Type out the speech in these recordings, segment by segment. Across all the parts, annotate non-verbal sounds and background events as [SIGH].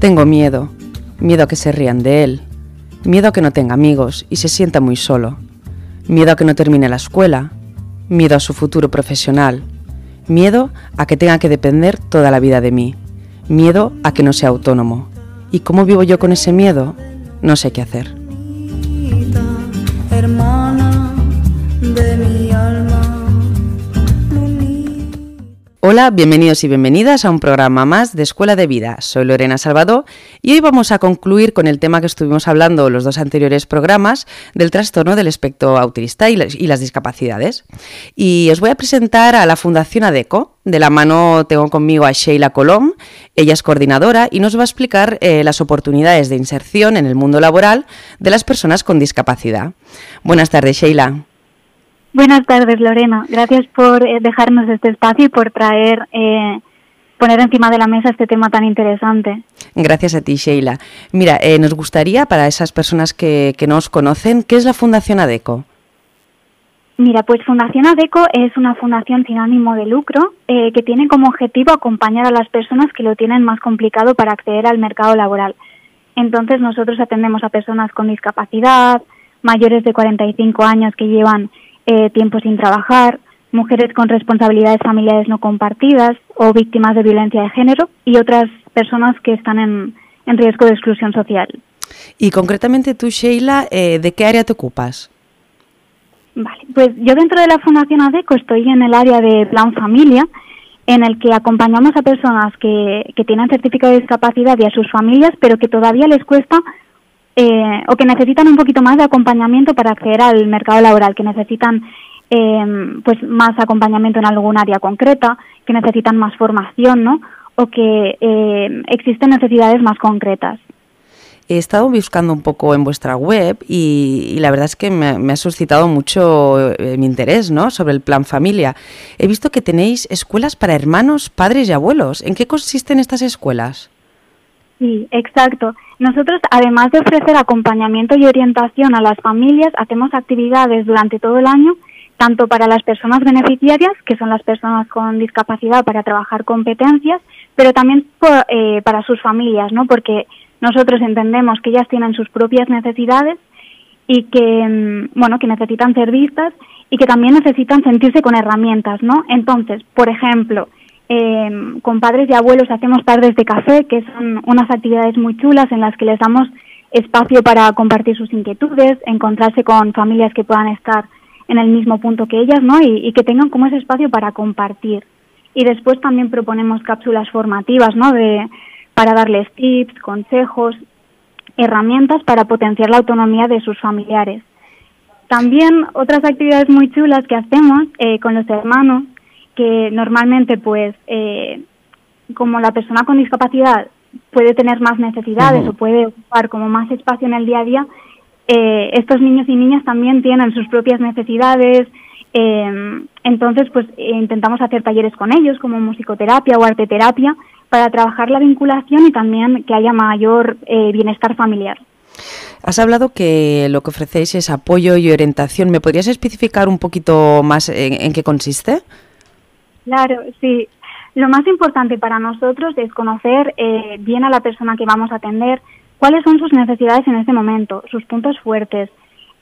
Tengo miedo, miedo a que se rían de él, miedo a que no tenga amigos y se sienta muy solo, miedo a que no termine la escuela, miedo a su futuro profesional, miedo a que tenga que depender toda la vida de mí, miedo a que no sea autónomo. ¿Y cómo vivo yo con ese miedo? No sé qué hacer. Hola, bienvenidos y bienvenidas a un programa más de Escuela de Vida. Soy Lorena Salvador y hoy vamos a concluir con el tema que estuvimos hablando los dos anteriores programas del trastorno del espectro autista y las, discapacidades. Y os voy a presentar a la Fundación ADECO. De la mano tengo conmigo a Sheila Colom, ella es coordinadora y nos va a explicar eh, las oportunidades de inserción en el mundo laboral de las personas con discapacidad. Buenas tardes, Sheila. Buenas tardes, Lorena. Gracias por eh, dejarnos este espacio y por traer, eh, poner encima de la mesa este tema tan interesante. Gracias a ti, Sheila. Mira, eh, nos gustaría, para esas personas que, que no os conocen, ¿qué es la Fundación ADECO? Mira, pues Fundación ADECO es una fundación sin ánimo de lucro eh, que tiene como objetivo acompañar a las personas que lo tienen más complicado para acceder al mercado laboral. Entonces nosotros atendemos a personas con discapacidad, mayores de 45 años que llevan eh, tiempo sin trabajar, mujeres con responsabilidades familiares no compartidas o víctimas de violencia de género y otras personas que están en, en riesgo de exclusión social. Y concretamente tú, Sheila, eh, ¿de qué área te ocupas? Vale, pues yo dentro de la Fundación ADECO estoy en el área de Plan Familia, en el que acompañamos a personas que, que tienen certificado de discapacidad y a sus familias, pero que todavía les cuesta eh, o que necesitan un poquito más de acompañamiento para acceder al mercado laboral, que necesitan eh, pues más acompañamiento en algún área concreta, que necesitan más formación, ¿no? O que eh, existen necesidades más concretas. He estado buscando un poco en vuestra web y, y la verdad es que me, me ha suscitado mucho eh, mi interés ¿no? sobre el plan familia. He visto que tenéis escuelas para hermanos, padres y abuelos. ¿En qué consisten estas escuelas? Sí, exacto. Nosotros, además de ofrecer acompañamiento y orientación a las familias, hacemos actividades durante todo el año, tanto para las personas beneficiarias, que son las personas con discapacidad, para trabajar competencias, pero también por, eh, para sus familias, ¿no? Porque nosotros entendemos que ellas tienen sus propias necesidades y que, mm, bueno, que necesitan ser vistas y que también necesitan sentirse con herramientas, ¿no? Entonces, por ejemplo, eh, con padres y abuelos hacemos tardes de café, que son unas actividades muy chulas en las que les damos espacio para compartir sus inquietudes, encontrarse con familias que puedan estar en el mismo punto que ellas, ¿no? Y, y que tengan como ese espacio para compartir. Y después también proponemos cápsulas formativas, ¿no? De, para darles tips, consejos, herramientas para potenciar la autonomía de sus familiares. También otras actividades muy chulas que hacemos eh, con los hermanos, que normalmente pues eh, como la persona con discapacidad puede tener más necesidades o puede ocupar como más espacio en el día a día, eh, estos niños y niñas también tienen sus propias necesidades, eh, entonces pues intentamos hacer talleres con ellos como musicoterapia o arteterapia para trabajar la vinculación y también que haya mayor eh, bienestar familiar. Has hablado que lo que ofrecéis es apoyo y orientación. ¿Me podrías especificar un poquito más en, en qué consiste? Claro, sí. Lo más importante para nosotros es conocer eh, bien a la persona que vamos a atender, cuáles son sus necesidades en este momento, sus puntos fuertes,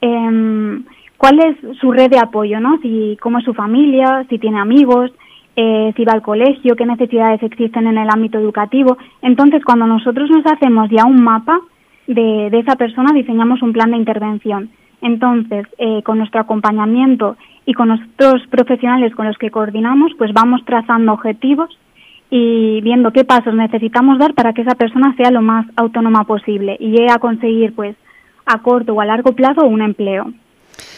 em, cuál es su red de apoyo, ¿no? Si cómo es su familia, si tiene amigos, eh, si va al colegio, qué necesidades existen en el ámbito educativo. Entonces, cuando nosotros nos hacemos ya un mapa de, de esa persona, diseñamos un plan de intervención. Entonces, eh, con nuestro acompañamiento y con nuestros profesionales con los que coordinamos, pues vamos trazando objetivos y viendo qué pasos necesitamos dar para que esa persona sea lo más autónoma posible y llegue a conseguir, pues, a corto o a largo plazo un empleo.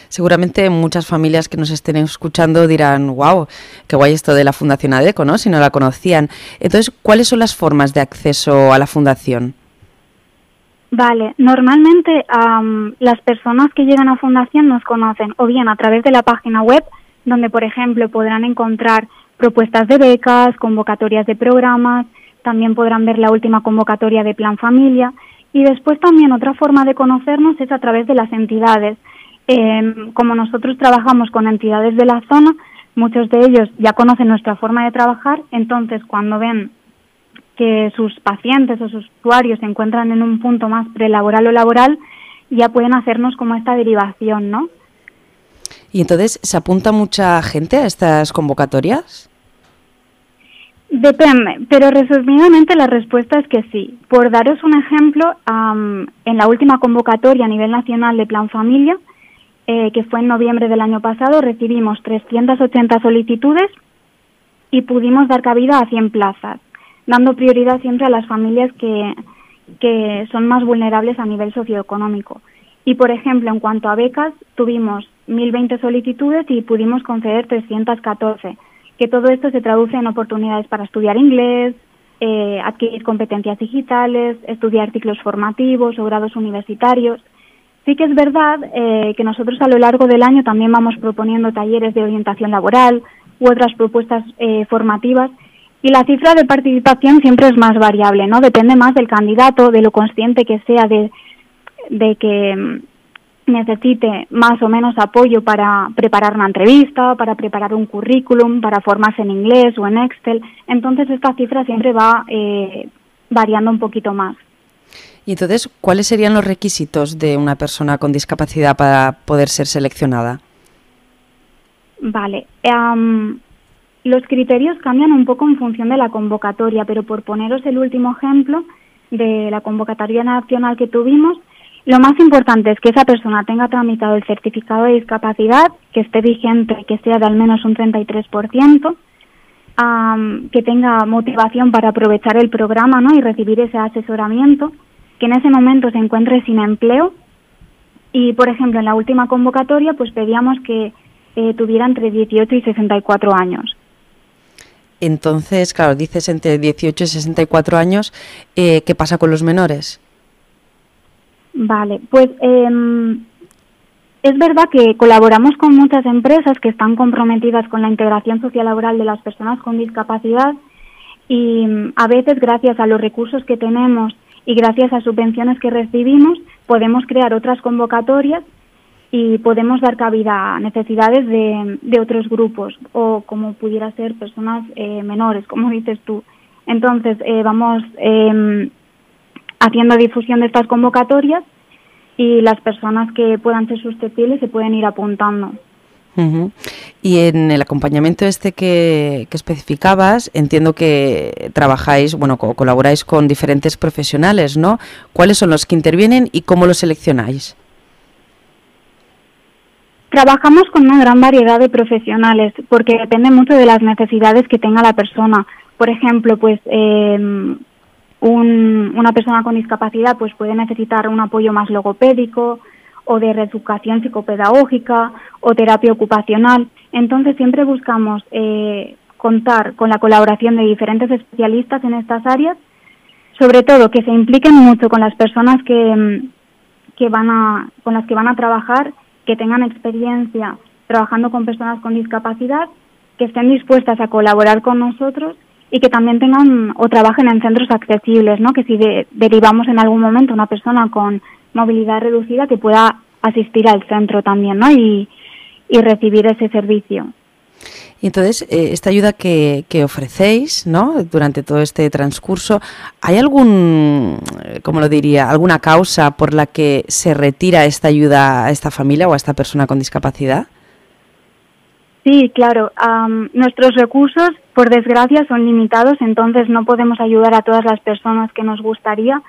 Seguramente muchas familias que nos estén escuchando dirán, wow, qué guay esto de la Fundación ADECO, ¿no? Si no la conocían. Entonces, ¿cuáles son las formas de acceso a la fundación? Vale, normalmente am, las personas que llegan a Fundación nos conocen o bien a través de la página web, donde por ejemplo podrán encontrar propuestas de becas, convocatorias de programas, también podrán ver la última convocatoria de Plan Familia y después también otra forma de conocernos es a través de las entidades. Em, como nosotros trabajamos con entidades de la zona, muchos de ellos ya conocen nuestra forma de trabajar, entonces cuando ven que sus pacientes o sus usuarios se encuentran en un punto más prelaboral o laboral, ya pueden hacernos como esta derivación, ¿no? ¿Y entonces se apunta mucha gente a estas convocatorias? Depende, pero resumidamente la respuesta es que sí. Por daros un ejemplo, en la última convocatoria a nivel nacional de Plan Familia, eh, que fue en noviembre del año pasado, recibimos 380 solicitudes y pudimos dar cabida a 100 plazas, dando prioridad siempre a las familias que, que son más vulnerables a nivel socioeconómico. Y, por ejemplo, en cuanto a becas, tuvimos 1.020 solicitudes y pudimos conceder 314, que todo esto se traduce en oportunidades para estudiar inglés, eh, adquirir competencias digitales, estudiar ciclos formativos o grados universitarios. Sí que es verdad eh, que nosotros a lo largo del año también vamos proponiendo talleres de orientación laboral u otras propuestas eh, formativas y la cifra de participación siempre es más variable, ¿no? Depende más del candidato, de lo consciente que sea de, de que mm, necesite más o menos apoyo para preparar una entrevista, para preparar un currículum, para formarse en inglés o en Excel. Entonces esta cifra siempre va eh, variando un poquito más. Y entonces, ¿cuáles serían los requisitos de una persona con discapacidad para poder ser seleccionada? Vale. Los criterios cambian un poco en función de la convocatoria, pero por poneros el último ejemplo de la convocatoria nacional que tuvimos, lo más importante es que esa persona tenga tramitado el certificado de discapacidad, que esté vigente, que sea de al menos un 33%, que tenga motivación para aprovechar el programa ¿no? y recibir ese asesoramiento, que en ese momento se encuentre sin empleo. Y, por ejemplo, en la última convocatoria, pues pedíamos que eh, tuviera entre 18 y 64 años. Entonces, claro, dices entre 18 y 64 años, eh, ¿qué pasa con los menores? Vale, pues em, es verdad que colaboramos con muchas empresas que están comprometidas con la integración sociolaboral de las personas con discapacidad y mm, a veces gracias a los recursos que tenemos y gracias a subvenciones que recibimos podemos crear otras convocatorias y podemos dar cabida a necesidades de, de otros grupos o como pudiera ser personas eh, menores, como dices tú. Entonces, eh, vamos eh, haciendo difusión de estas convocatorias y las personas que puedan ser susceptibles se pueden ir apuntando. Y en el acompañamiento este que, que, especificabas, entiendo que trabajáis, bueno, colaboráis con diferentes profesionales, ¿no? ¿Cuáles son los que intervienen y cómo los seleccionáis? Trabajamos con una gran variedad de profesionales porque depende mucho de las necesidades que tenga la persona. Por ejemplo, pues eh, un, una persona con discapacidad pues puede necesitar un apoyo más logopédico o de reeducación psicopedagógica o terapia ocupacional. Entonces siempre buscamos eh, contar con la colaboración de diferentes especialistas en estas áreas, sobre todo que se impliquen mucho con las personas que, que van a, con las que van a trabajar que tengan experiencia trabajando con personas con discapacidad, que estén dispuestas a colaborar con nosotros y que también tengan o trabajen en centros accesibles, ¿no? Que si derivamos en algún momento una persona con movilidad reducida que pueda asistir al centro también, ¿no? Y, y recibir ese servicio. Y entonces, eh, esta ayuda que, que, ofrecéis, ¿no? Durante todo este transcurso, ¿hay algún, como lo diría, alguna causa por la que se retira esta ayuda a esta familia o a esta persona con discapacidad? Sí, claro. nuestros recursos, por desgracia, son limitados, entonces no podemos ayudar a todas las personas que nos gustaría.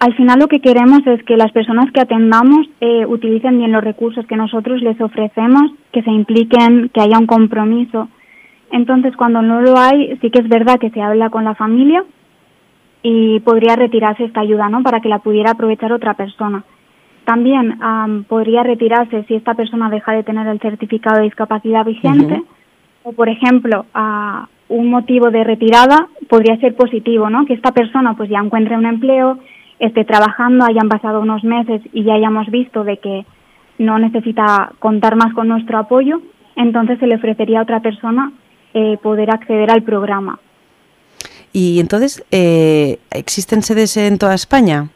Al final lo que queremos es que las personas que atendamos eh, utilicen bien los recursos que nosotros les ofrecemos, que se impliquen, que haya un compromiso. Entonces, cuando no lo hay, sí que es verdad que se habla con la familia y podría retirarse esta ayuda, ¿no? Para que la pudiera aprovechar otra persona. También podría retirarse si esta persona deja de tener el certificado de discapacidad vigente o, por ejemplo, un motivo de retirada podría ser positivo, ¿no? Que esta persona pues ya encuentre un empleo, esté trabajando, hayan pasado unos meses y ya hayamos visto de que no necesita contar más con nuestro apoyo, entonces se le ofrecería a otra persona eh, poder acceder al programa. Y entonces, eh, ¿existen sedes en toda España?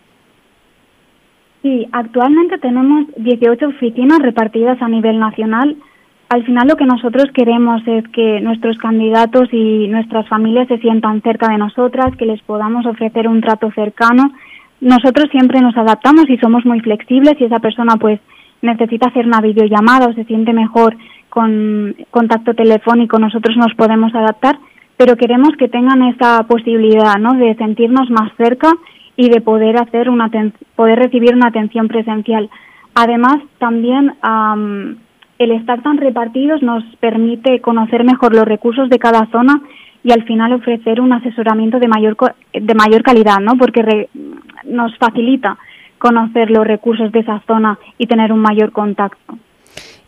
Sí, actualmente tenemos 18 oficinas repartidas a nivel nacional. al final lo que nosotros queremos es que nuestros candidatos y nuestras familias se sientan cerca de nosotras, que les podamos ofrecer un trato cercano. Nosotros siempre nos adaptamos y somos muy flexibles. Si esa persona pues necesita hacer una videollamada o se siente mejor con contacto telefónico, nosotros nos podemos adaptar, pero queremos que tengan esa posibilidad, ¿no? De sentirnos más cerca y de poder hacer una poder recibir una atención presencial. Además, también el estar tan repartidos nos permite conocer mejor los recursos de cada zona y al final ofrecer un asesoramiento de mayor de mayor calidad, ¿no? Porque nos facilita conocer los recursos de esa zona y tener un mayor contacto.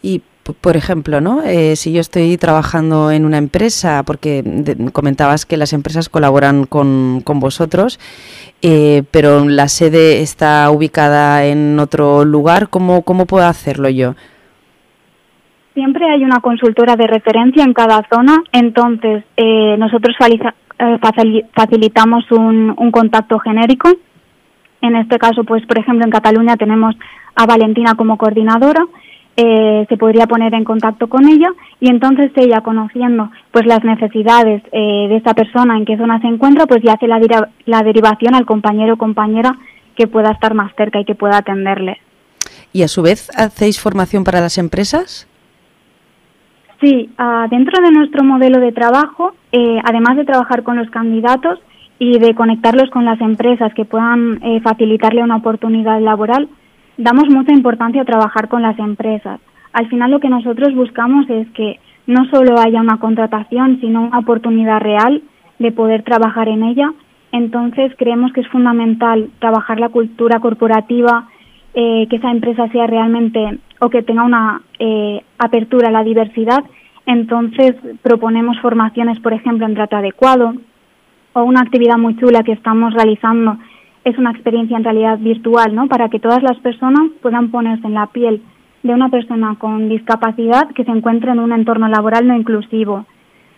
Y por ejemplo, ¿no? Eh, si yo estoy trabajando en una empresa, porque comentabas que las empresas colaboran con, con vosotros, eh, pero la sede está ubicada en otro lugar, ¿cómo, cómo puedo hacerlo yo? Siempre hay una consultora de referencia en cada zona, entonces eh, nosotros eh, facilitamos un, un contacto genérico. En este caso, pues por ejemplo, en Cataluña tenemos a Valentina como coordinadora, eh, se podría poner en contacto con ella y entonces ella conociendo pues las necesidades de esa persona en qué zona se encuentra pues ya hace la, la derivación al compañero o compañera que pueda estar más cerca y que pueda atenderle. ¿Y a su vez hacéis formación para las empresas? Sí, uh, dentro de nuestro modelo de trabajo, eh, además de trabajar con los candidatos y de conectarlos con las empresas que puedan eh, facilitarle una oportunidad laboral, damos mucha importancia a trabajar con las empresas. Al final lo que nosotros buscamos es que no solo haya una contratación, sino una oportunidad real de poder trabajar en ella. Entonces creemos que es fundamental trabajar la cultura corporativa, eh, que esa empresa sea realmente o que tenga una eh, apertura a la diversidad, entonces proponemos formaciones, por ejemplo, en trato adecuado o una actividad muy chula que estamos realizando es una experiencia en realidad virtual, ¿no? Para que todas las personas puedan ponerse en la piel de una persona con discapacidad que se encuentre en un entorno laboral no inclusivo.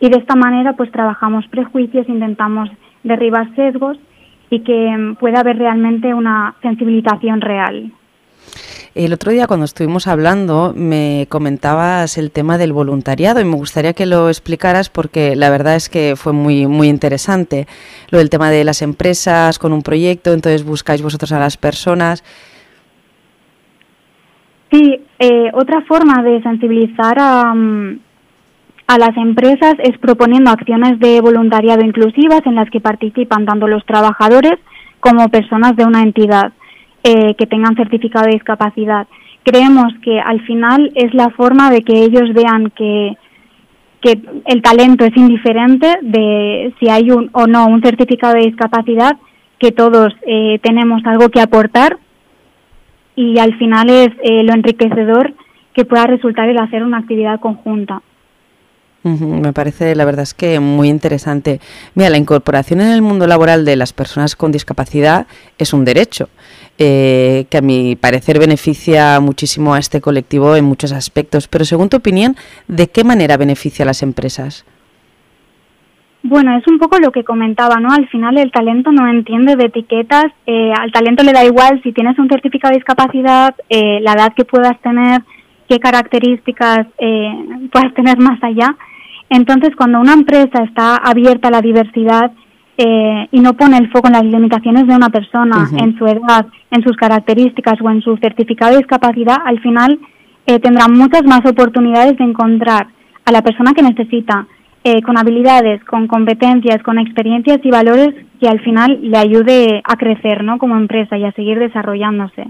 Y de esta manera, pues trabajamos prejuicios, intentamos derribar sesgos y que pueda haber realmente una sensibilización real. El otro día cuando estuvimos hablando me comentabas el tema del voluntariado y me gustaría que lo explicaras porque la verdad es que fue muy muy interesante lo del tema de las empresas con un proyecto, entonces buscáis vosotros a las personas. Sí, eh, otra forma de sensibilizar a, mm, a las empresas es proponiendo acciones de voluntariado inclusivas en las que participan tanto los trabajadores como personas de una entidad. Eh, que tengan certificado de discapacidad. Creemos que al final es la forma de que ellos vean que, el talento es indiferente de si hay un o no un certificado de discapacidad, que todos eh, tenemos algo que aportar y al final es eh, lo enriquecedor que pueda resultar el hacer una actividad conjunta. Me parece, la verdad es que muy interesante. Mira, la incorporación en el mundo laboral de las personas con discapacidad es un derecho eh, que a mi parecer beneficia muchísimo a este colectivo en muchos aspectos. Pero según tu opinión, ¿de qué manera beneficia a las empresas? Bueno, es un poco lo que comentaba, ¿no? Al final el talento no entiende de etiquetas, eh, al talento le da igual si tienes un certificado de discapacidad, eh, la edad que puedas tener, qué características eh, puedas tener más allá. Entonces, cuando una empresa está abierta a la diversidad, eh, y no pone el foco en las limitaciones de una persona, en su edad, en sus características o en su certificado de discapacidad, al final eh, tendrá muchas más oportunidades de encontrar a la persona que necesita, eh, con habilidades, con competencias, con experiencias y valores que al final le ayude a crecer ¿no? como empresa y a seguir desarrollándose.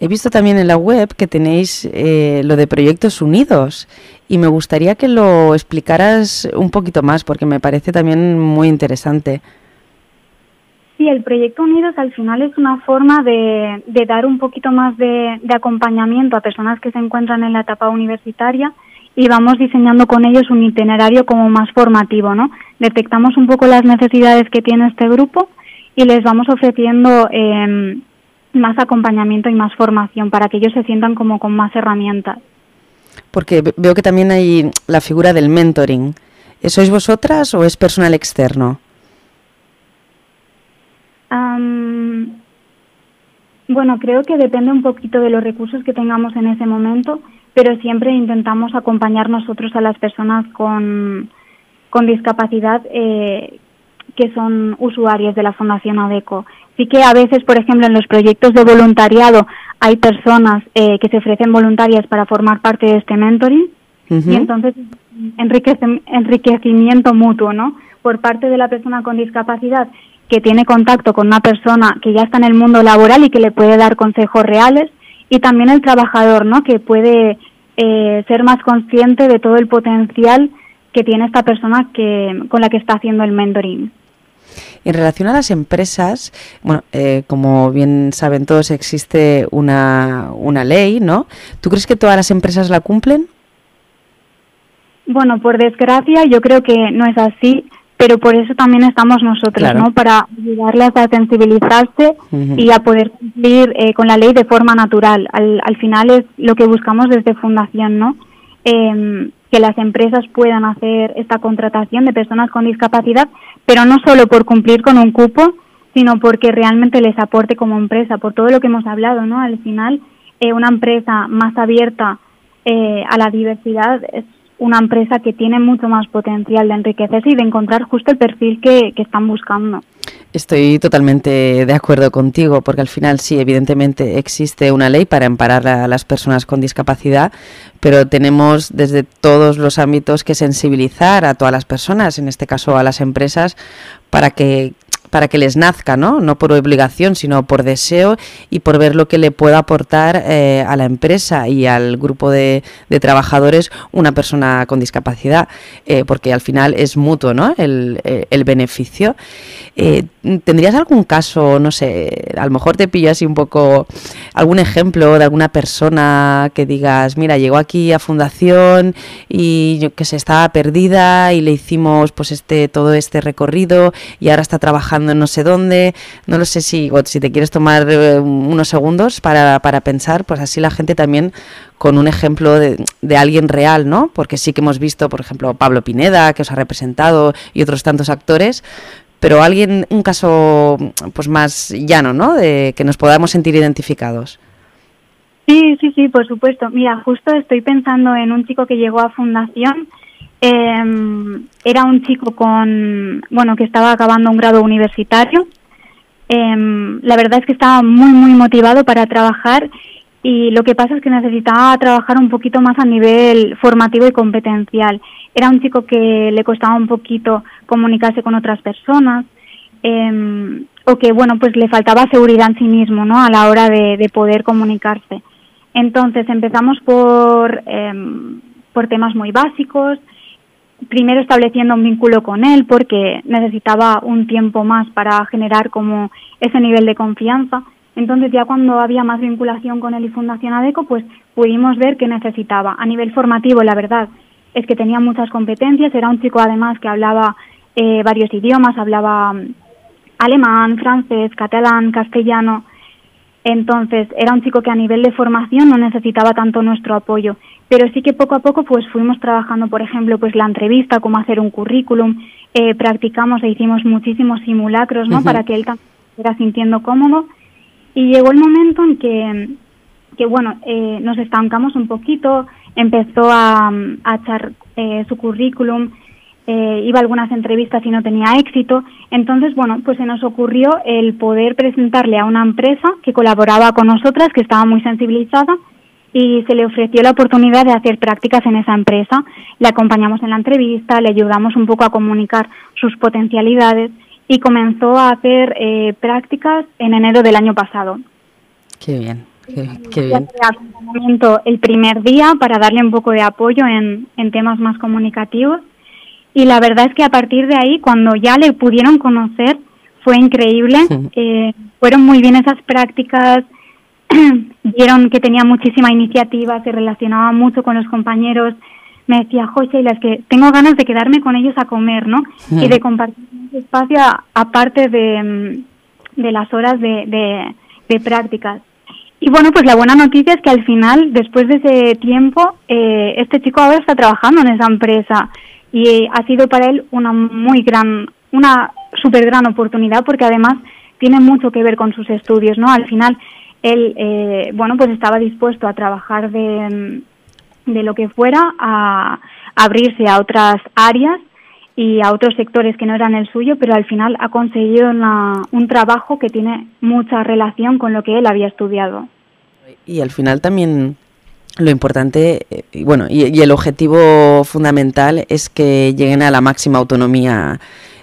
He visto también en la web que tenéis eh, lo de Proyectos Unidos y me gustaría que lo explicaras un poquito más porque me parece también muy interesante. Sí, el Proyecto Unidos al final es una forma de, dar un poquito más de, acompañamiento a personas que se encuentran en la etapa universitaria y vamos diseñando con ellos un itinerario como más formativo, ¿no? Detectamos un poco las necesidades que tiene este grupo y les vamos ofreciendo eh, más acompañamiento y más formación para que ellos se sientan como con más herramientas. Porque veo que también hay la figura del mentoring. ¿Sois vosotras o es personal externo? bueno, creo que depende un poquito de los recursos que tengamos en ese momento, pero siempre intentamos acompañar nosotros a las personas con, con discapacidad eh, que son usuarios de la Fundación ADECO. Sí que a veces, por ejemplo, en los proyectos de voluntariado hay personas eh, que se ofrecen voluntarias para formar parte de este mentoring y entonces enriquecimiento mutuo, ¿no? Por parte de la persona con discapacidad que tiene contacto con una persona que ya está en el mundo laboral y que le puede dar consejos reales y también el trabajador, ¿no? Que puede eh, ser más consciente de todo el potencial que tiene esta persona que, con la que está haciendo el mentoring. En relación a las empresas, bueno, eh, como bien saben todos, existe una, una ley, ¿no? ¿Tú crees que todas las empresas la cumplen? Bueno, por desgracia, yo creo que no es así, pero por eso también estamos nosotros, ¿no? Para ayudarles a sensibilizarse y a poder cumplir eh, con la ley de forma natural. Al, al final es lo que buscamos desde Fundación, ¿no? Eh, que las empresas puedan hacer esta contratación de personas con discapacidad, pero no solo por cumplir con un cupo, sino porque realmente les aporte como empresa, por todo lo que hemos hablado, ¿no? Al final, eh, una empresa más abierta eh, a la diversidad es una empresa que tiene mucho más potencial de enriquecerse y de encontrar justo el perfil que, que están buscando. Estoy totalmente de acuerdo contigo, porque al final sí, evidentemente existe una ley para amparar a las personas con discapacidad, pero tenemos desde todos los ámbitos que sensibilizar a todas las personas, en este caso a las empresas, para que para que les nazca, ¿no? No por obligación, sino por deseo y por ver lo que le pueda aportar eh, a la empresa y al grupo de, trabajadores una persona con discapacidad, eh, porque al final es mutuo, ¿no? El, eh, beneficio. ¿Tendrías algún caso, no sé, a lo mejor te pillo así un poco, algún ejemplo de alguna persona que digas, mira, llegó aquí a Fundación y que se estaba perdida y le hicimos pues este todo este recorrido y ahora está trabajando no sé dónde, no lo sé si, si te quieres tomar eh, unos segundos para, para, pensar, pues así la gente también con un ejemplo de, de, alguien real, ¿no? Porque sí que hemos visto, por ejemplo, Pablo Pineda, que os ha representado, y otros tantos actores, pero alguien, un caso pues más llano, ¿no? De que nos podamos sentir identificados. Sí, sí, sí, por supuesto. Mira, justo estoy pensando en un chico que llegó a Fundación eh, era un chico con, bueno, que estaba acabando un grado universitario. Eh, la verdad es que estaba muy, muy motivado para trabajar y lo que pasa es que necesitaba trabajar un poquito más a nivel formativo y competencial. Era un chico que le costaba un poquito comunicarse con otras personas eh, o que, bueno, pues le faltaba seguridad en sí mismo, ¿no? A la hora de, de poder comunicarse. Entonces empezamos por, por temas muy básicos, primero estableciendo un vínculo con él porque necesitaba un tiempo más para generar como ese nivel de confianza. Entonces ya cuando había más vinculación con él y Fundación ADECO, pues pudimos ver que necesitaba. A nivel formativo, la verdad, es que tenía muchas competencias. Era un chico además que hablaba eh, varios idiomas, hablaba mm, alemán, francés, catalán, castellano. Entonces era un chico que a nivel de formación no necesitaba tanto nuestro apoyo pero sí que poco a poco pues fuimos trabajando, por ejemplo, pues la entrevista, cómo hacer un currículum, eh, practicamos e hicimos muchísimos simulacros, ¿no? Para que él también estuviera sintiendo cómodo y llegó el momento en que, que bueno, eh, nos estancamos un poquito, empezó a, a echar eh, su currículum, eh, iba a algunas entrevistas y no tenía éxito. Entonces, bueno, pues se nos ocurrió el poder presentarle a una empresa que colaboraba con nosotras, que estaba muy sensibilizada, y se le ofreció la oportunidad de hacer prácticas en esa empresa. Le acompañamos en la entrevista, le ayudamos un poco a comunicar sus potencialidades y comenzó a hacer eh, prácticas en enero del año pasado. Qué bien, qué, bien. Acompañamiento el primer día para darle un poco de apoyo en, en temas más comunicativos y la verdad es que a partir de ahí, cuando ya le pudieron conocer, fue increíble. Eh, fueron muy bien esas prácticas, [CLEARS THROAT] vieron que tenía muchísima iniciativa, se relacionaba mucho con los compañeros. Me decía, José, las que tengo ganas de quedarme con ellos a comer, ¿no? Y de compartir ese espacio aparte de, mm, de las horas de, de, de prácticas. Y bueno, pues la buena noticia es que al final, después de ese tiempo, eh, este chico ahora está trabajando en esa empresa y ha sido para él una muy gran, una súper gran oportunidad porque además tiene mucho que ver con sus estudios, ¿no? Al final él, eh, bueno, pues estaba dispuesto a trabajar de, de lo que fuera a abrirse a otras áreas y a otros sectores que no eran el suyo, pero al final ha conseguido un trabajo que tiene mucha relación con lo que él había estudiado. Y al final también lo importante, eh, bueno, y, el objetivo fundamental es que lleguen a la máxima autonomía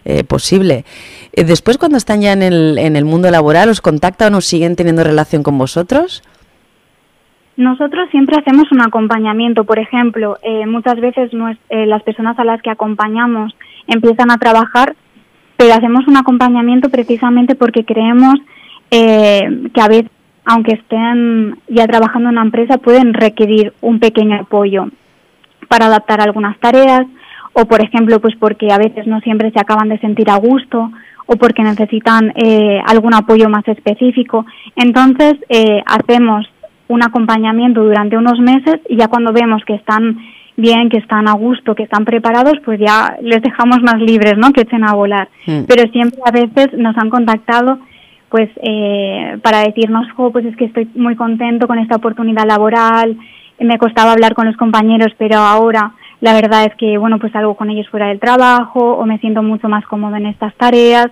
eh, posible. Eh, después, cuando están ya en el, en el mundo laboral, ¿os contactan o siguen teniendo relación con vosotros? Nosotros siempre hacemos un acompañamiento. Por ejemplo, eh, muchas veces las personas a las que acompañamos empiezan a trabajar, pero hacemos un acompañamiento precisamente porque creemos que a veces, aunque estén ya trabajando en una empresa, pueden requerir un pequeño apoyo para adaptar algunas tareas o, por ejemplo, pues porque a veces no siempre se acaban de sentir a gusto o porque necesitan algún apoyo más específico. Entonces, hacemos un acompañamiento durante unos meses y ya cuando vemos que están bien, que están a gusto, que están preparados, pues ya les dejamos más libres, ¿no? Que echen a volar. Hmm. Pero siempre a veces nos han contactado pues eh, para decirnos, jo, pues es que estoy muy contento con esta oportunidad laboral, me costaba hablar con los compañeros, pero ahora la verdad es que, bueno, pues salgo con ellos fuera del trabajo o me siento mucho más cómodo en estas tareas.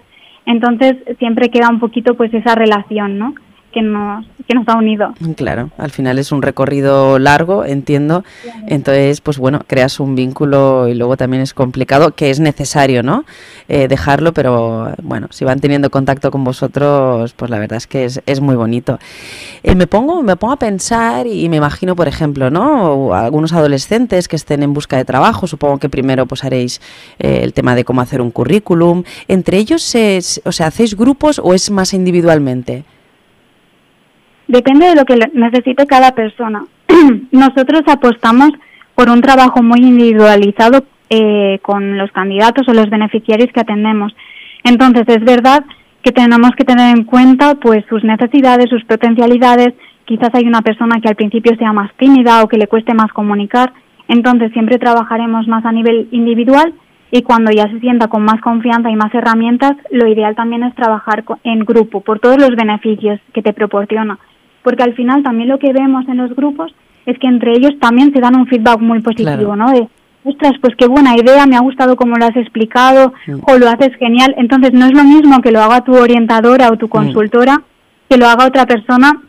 Entonces siempre queda un poquito pues esa relación, ¿no? Que nos, que nos ha unido. Claro, al final es un recorrido largo, entiendo. Entonces, pues bueno, creas un vínculo y luego también es complicado, que es necesario, ¿no? Eh, dejarlo, pero bueno, si van teniendo contacto con vosotros, pues la verdad es que es, es muy bonito. Eh, me, pongo, me pongo a pensar y me imagino, por ejemplo, ¿no? Algunos adolescentes que estén en busca de trabajo, supongo que primero pues haréis eh, el tema de cómo hacer un currículum. ¿Entre ellos, o sea, hacéis grupos o es más individualmente? Depende de lo que necesite cada persona. [CLEARS THROAT] Nosotros apostamos por un trabajo muy individualizado eh, con los candidatos o los beneficiarios que atendemos. Entonces, es verdad que tenemos que tener en cuenta pues sus necesidades, sus potencialidades. Quizás hay una persona que al principio sea más tímida o que le cueste más comunicar. Entonces, siempre trabajaremos más a nivel individual y cuando ya se sienta con más confianza y más herramientas, lo ideal también es trabajar en grupo por todos los beneficios que te proporciona porque al final también lo que vemos en los grupos es que entre ellos también se dan un feedback muy positivo, ¿no? De, ostras, pues qué buena idea, me ha gustado cómo lo has explicado, o lo haces genial. Entonces no es lo mismo que lo haga tu orientadora o tu consultora, que lo haga otra persona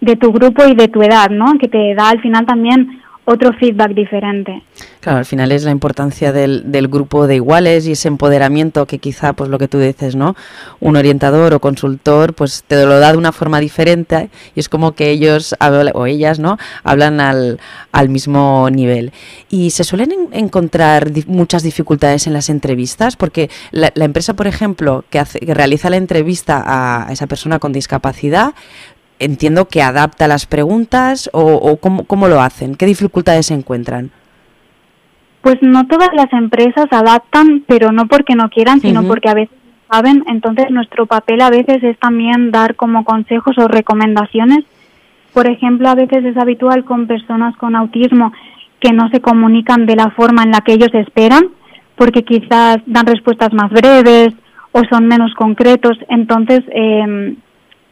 de tu grupo y de tu edad, ¿no? Que te da al final también otro feedback diferente. Claro, al final es la importancia del, del, grupo de iguales y ese empoderamiento que quizá, pues lo que tú dices, ¿no? Un orientador o consultor, pues te lo da de una forma diferente y es como que ellos o ellas, ¿no? Hablan al, al mismo nivel. Y se suelen encontrar muchas dificultades en las entrevistas porque la, la empresa, por ejemplo, que, hace, que realiza la entrevista a esa persona con discapacidad, entiendo que adapta las preguntas o, cómo, lo hacen, qué dificultades se encuentran. Pues no todas las empresas adaptan, pero no porque no quieran, sino porque a veces saben. Entonces nuestro papel a veces es también dar como consejos o recomendaciones. Por ejemplo, a veces es habitual con personas con autismo que no se comunican de la forma en la que ellos esperan, porque quizás dan respuestas más breves o son menos concretos. Entonces, eh,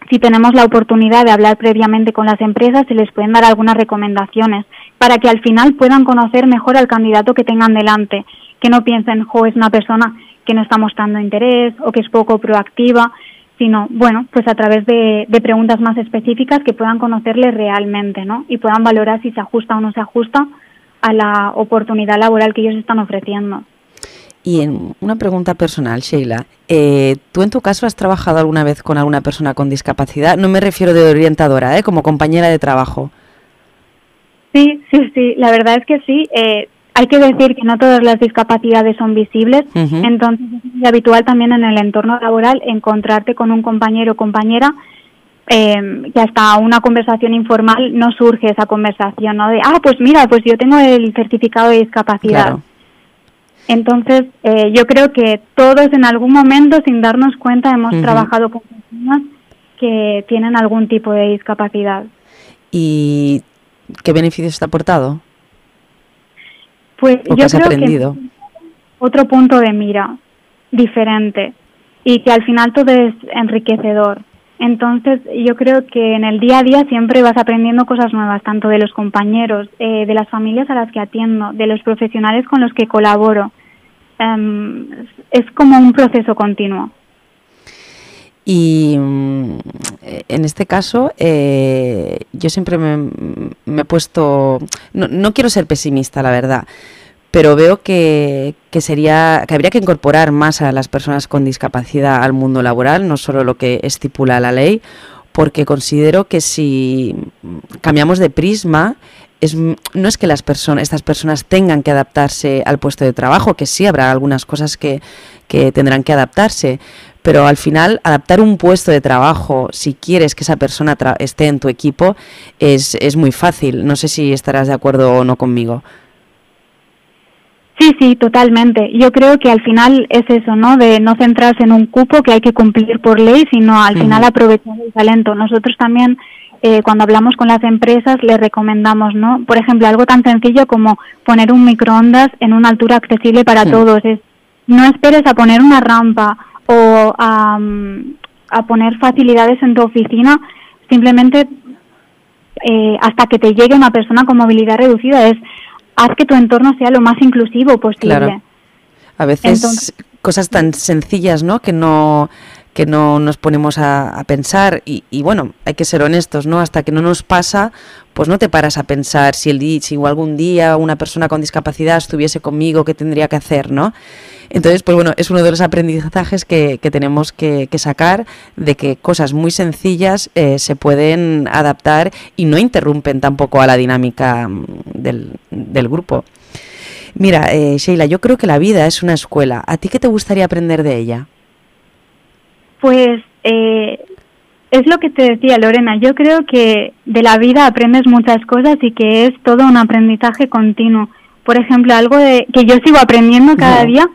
si tenemos la oportunidad de hablar previamente con las empresas, se les pueden dar algunas recomendaciones para que al final puedan conocer mejor al candidato que tengan delante, que no piensen, jo, es una persona que no está mostrando interés o que es poco proactiva, sino, bueno, pues a través de, preguntas más específicas que puedan conocerle realmente, ¿no? Y puedan valorar si se ajusta o no se ajusta a la oportunidad laboral que ellos están ofreciendo. Y en una pregunta personal, Sheila, eh, ¿tú en tu caso has trabajado alguna vez con alguna persona con discapacidad? No me refiero de orientadora, ¿eh? como compañera de trabajo. Sí, sí, sí, la verdad es que sí. Eh, hay que decir que no todas las discapacidades son visibles, entonces es habitual también en el entorno laboral encontrarte con un compañero o compañera eh, que hasta una conversación informal no surge esa conversación, ¿no? De, ah, pues mira, pues yo tengo el certificado de discapacidad. Entonces, eh, yo creo que todos en algún momento, sin darnos cuenta, hemos trabajado con personas que tienen algún tipo de discapacidad. ¿Y qué beneficios te ha aportado? Pues yo creo aprendido? que otro punto de mira diferente y que al final todo es enriquecedor. Entonces, yo creo que en el día a día siempre vas aprendiendo cosas nuevas, tanto de los compañeros, eh, de las familias a las que atiendo, de los profesionales con los que colaboro. Em, es como un proceso continuo. Y mm, en este caso, eh, yo siempre me, he puesto, no, no, quiero ser pesimista, la verdad, pero veo que, que, sería, que habría que incorporar más a las personas con discapacidad al mundo laboral, no solo lo que estipula la ley, porque considero que si cambiamos de prisma, es, no es que las personas, estas personas tengan que adaptarse al puesto de trabajo, que sí habrá algunas cosas que, que tendrán que adaptarse, pero al final adaptar un puesto de trabajo, si quieres que esa persona esté en tu equipo, es, es muy fácil. No sé si estarás de acuerdo o no conmigo. Sí, sí, totalmente. Yo creo que al final es eso, ¿no? De no centrarse en un cupo que hay que cumplir por ley, sino al final aprovechar el talento. Nosotros también, eh, cuando hablamos con las empresas, les recomendamos, ¿no? Por ejemplo, algo tan sencillo como poner un microondas en una altura accesible para todos. Es, no esperes a poner una rampa o a, a poner facilidades en tu oficina, simplemente eh, hasta que te llegue una persona con movilidad reducida. Es haz que tu entorno sea lo más inclusivo posible. A veces cosas tan sencillas, ¿no? Que no que no nos ponemos a, pensar y, bueno, hay que ser honestos, ¿no? Hasta que no nos pasa, pues no te paras a pensar si, el, si algún día una persona con discapacidad estuviese conmigo, ¿qué tendría que hacer, no? Entonces, pues bueno, es uno de los aprendizajes que, tenemos que, sacar de que cosas muy sencillas eh, se pueden adaptar y no interrumpen tampoco a la dinámica mm, del, del grupo. Mira, eh, Sheila, yo creo que la vida es una escuela. ¿A ti qué te gustaría aprender de ella? Pues eh, es lo que te decía Lorena, yo creo que de la vida aprendes muchas cosas y que es todo un aprendizaje continuo. Por ejemplo, algo de, que yo sigo aprendiendo cada día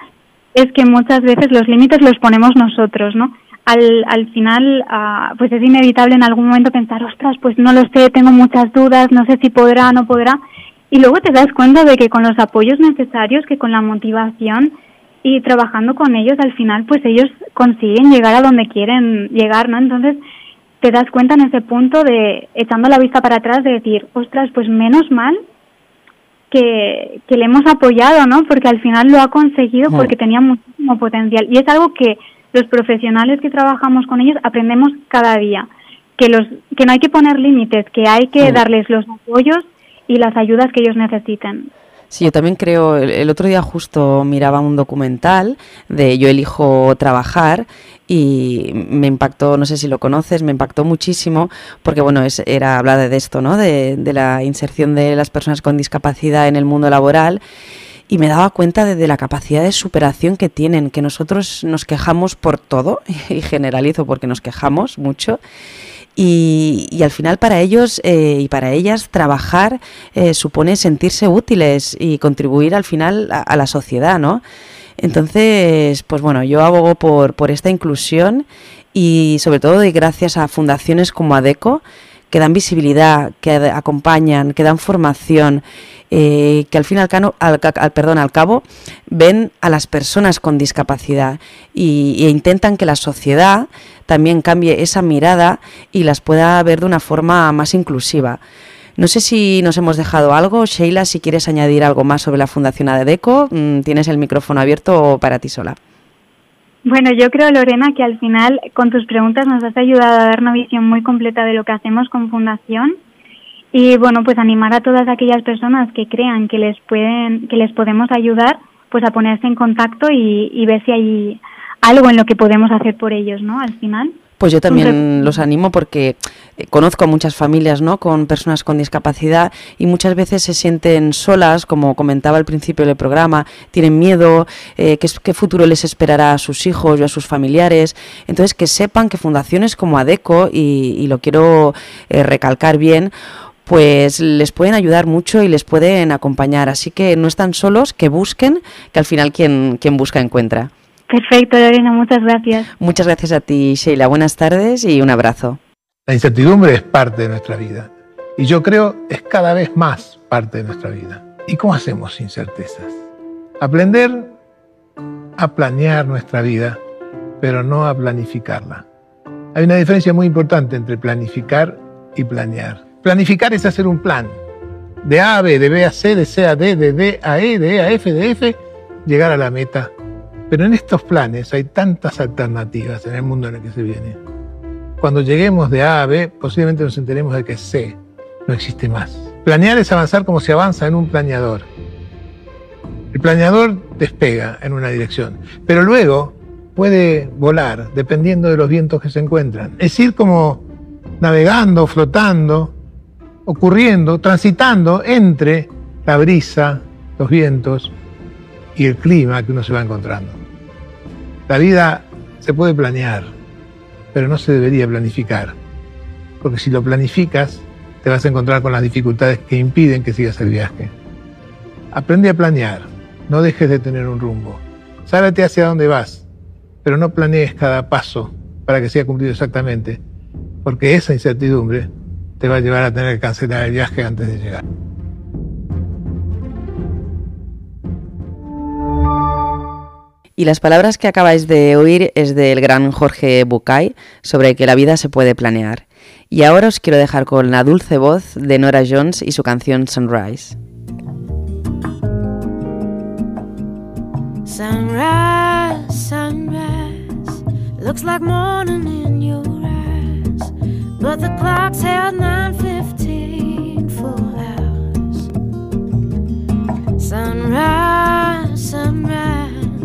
es que muchas veces los límites los ponemos nosotros, ¿no? Al, al final, ah, pues es inevitable en algún momento pensar, ostras, pues no lo sé, tengo muchas dudas, no sé si podrá, no podrá. Y luego te das cuenta de que con los apoyos necesarios, que con la motivación, y trabajando con ellos al final pues ellos consiguen llegar a donde quieren llegar, ¿no? Entonces te das cuenta en ese punto de echando la vista para atrás de decir, ostras, pues menos mal que, que le hemos apoyado, ¿no? Porque al final lo ha conseguido porque tenía muchísimo potencial y es algo que los profesionales que trabajamos con ellos aprendemos cada día, que los que no hay que poner límites, que hay que darles los apoyos y las ayudas que ellos necesiten. Sí, yo también creo, el, otro día justo miraba un documental de Yo elijo trabajar y me impactó, no sé si lo conoces, me impactó muchísimo porque bueno, es, era hablar de esto, ¿no? De, la inserción de las personas con discapacidad en el mundo laboral y me daba cuenta de, la capacidad de superación que tienen, que nosotros nos quejamos por todo, [LAUGHS] y generalizo porque nos quejamos mucho, y, al final para ellos eh, y para ellas trabajar eh, supone sentirse útiles y contribuir al final a, la sociedad, ¿no? Entonces, pues bueno, yo abogo por, por esta inclusión y sobre todo y gracias a fundaciones como ADECO que dan visibilidad, que acompañan, que dan formación, eh, que al fin al, al, perdón, al cabo ven a las personas con discapacidad y, e intentan que la sociedad también cambie esa mirada y las pueda ver de una forma más inclusiva. No sé si nos hemos dejado algo. Sheila, si quieres añadir algo más sobre la Fundación ADECO, mm, tienes el micrófono abierto para ti sola. Bueno, yo creo, Lorena, que al final con tus preguntas nos has ayudado a dar una visión muy completa de lo que hacemos con Fundación y bueno, pues animar a todas aquellas personas que crean que les pueden, que les podemos ayudar, pues a ponerse en contacto y, y ver si hay algo en lo que podemos hacer por ellos, ¿no? Al final. Pues yo también los animo porque eh, conozco a muchas familias ¿no? con personas con discapacidad y muchas veces se sienten solas, como comentaba al principio del programa, tienen miedo, eh, qué, futuro les esperará a sus hijos o a sus familiares. Entonces, que sepan que fundaciones como ADECO, y, lo quiero eh, recalcar bien, pues les pueden ayudar mucho y les pueden acompañar. Así que no están solos, que busquen, que al final quien, quien busca encuentra. Perfecto, Lorena, muchas gracias. Muchas gracias a ti, Sheila. Buenas tardes y un abrazo. La incertidumbre es parte de nuestra vida y yo creo es cada vez más parte de nuestra vida. ¿Y cómo hacemos sin certezas? Aprender a planear nuestra vida, pero no a planificarla. Hay una diferencia muy importante entre planificar y planear. Planificar es hacer un plan. De A a B, de B a C, de C a D, de D a E, de E a F, de F, llegar a la meta. Pero en estos planes hay tantas alternativas en el mundo en el que se viene. Cuando lleguemos de A a B, posiblemente nos enteremos de que C no existe más. Planear es avanzar como se avanza en un planeador. El planeador despega en una dirección, pero luego puede volar dependiendo de los vientos que se encuentran. Es ir como navegando, flotando, ocurriendo, transitando entre la brisa, los vientos y el clima que uno se va encontrando. La vida se puede planear, pero no se debería planificar, porque si lo planificas, te vas a encontrar con las dificultades que impiden que sigas el viaje. Aprende a planear, no dejes de tener un rumbo. Sábete hacia dónde vas, pero no planees cada paso para que sea cumplido exactamente, porque esa incertidumbre te va a llevar a tener que cancelar el viaje antes de llegar. Y las palabras que acabáis de oír es del gran Jorge Bucay sobre que la vida se puede planear. Y ahora os quiero dejar con la dulce voz de Nora Jones y su canción Sunrise. Sunrise, sunrise, looks like morning in your eyes, but the clock's held 9:15 for hours. Sunrise, sunrise,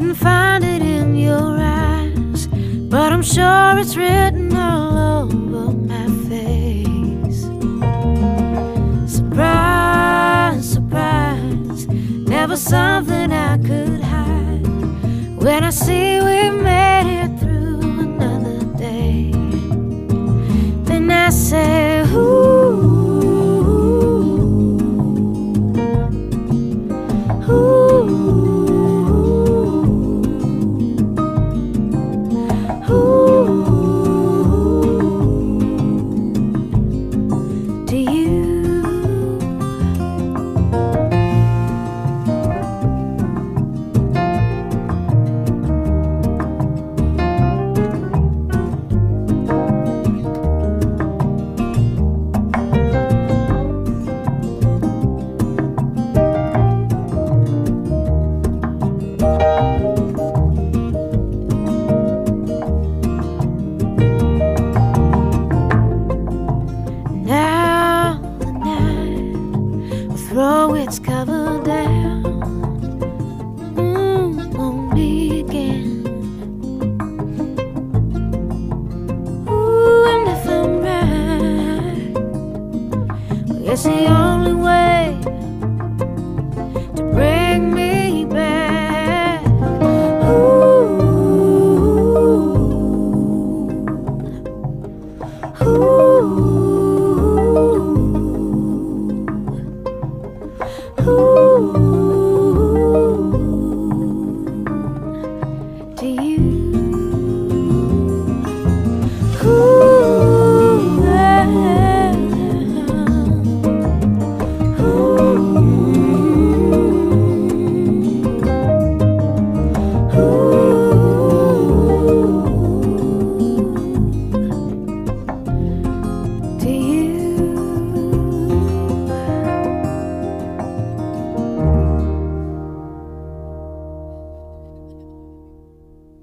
Couldn't find it in your eyes, but I'm sure it's written all over my face. Surprise, surprise, never something I could hide. When I see we made it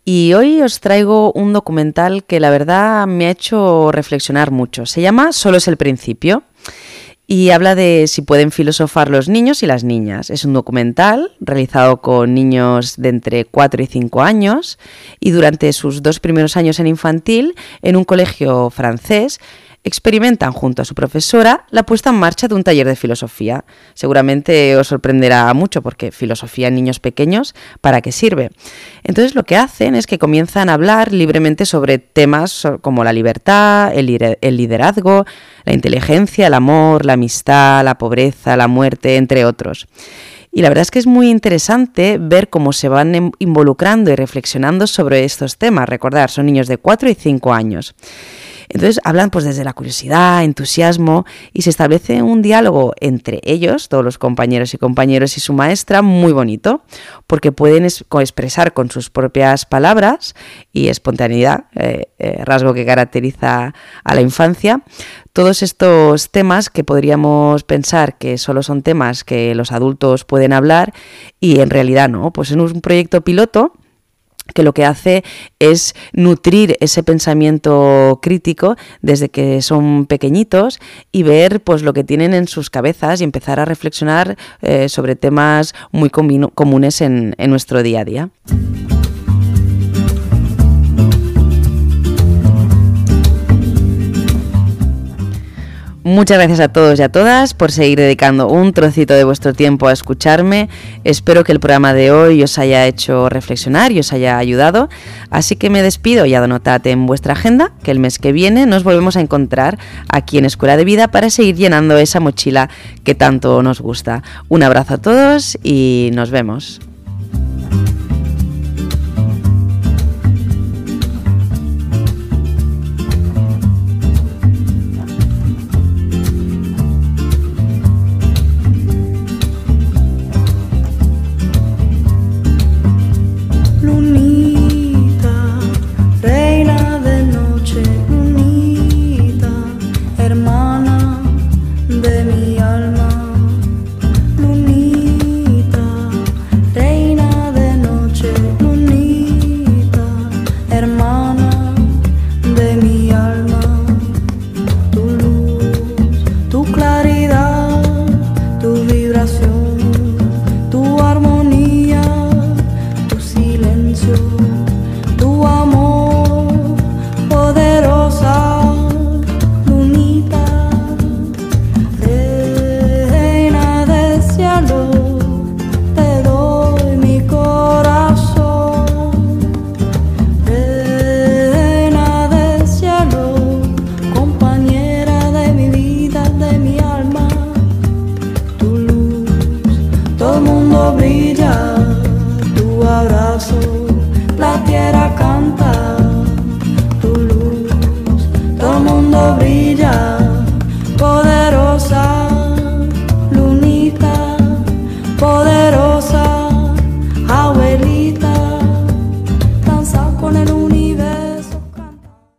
Y hoy os traigo un documental que la verdad me ha hecho reflexionar mucho. Se llama Solo es el principio y habla de si pueden filosofar los niños y las niñas. Es un documental realizado con niños de entre 4 y 5 años y durante sus dos primeros años en infantil en un colegio francés experimentan junto a su profesora la puesta en marcha de un taller de filosofía. Seguramente os sorprenderá mucho porque filosofía en niños pequeños, ¿para qué sirve? Entonces lo que hacen es que comienzan a hablar libremente sobre temas como la libertad, el liderazgo, la inteligencia, el amor, la amistad, la pobreza, la muerte, entre otros. Y la verdad es que es muy interesante ver cómo se van em, involucrando y reflexionando sobre estos temas. Recordar, son niños de 4 y 5 años. Entonces hablan pues desde la curiosidad, entusiasmo y se establece un diálogo entre ellos, todos los compañeros y compañeros y su maestra, muy bonito, porque pueden expresar con sus propias palabras y espontaneidad, eh, eh, rasgo que caracteriza a la infancia, todos estos temas que podríamos pensar que solo son temas que los adultos pueden hablar y en realidad no, pues en un proyecto piloto que lo que hace es nutrir ese pensamiento crítico desde que son pequeñitos y ver pues lo que tienen en sus cabezas y empezar a reflexionar eh, sobre temas muy comunes en nuestro día a día. Muchas gracias a todos y a todas por seguir dedicando un trocito de vuestro tiempo a escucharme. Espero que el programa de hoy os haya hecho reflexionar y os haya ayudado. Así que me despido y anotad en vuestra agenda que el mes que viene nos volvemos a encontrar aquí en Escuela de Vida para seguir llenando esa mochila que tanto nos gusta. Un abrazo a todos y nos vemos. Brilla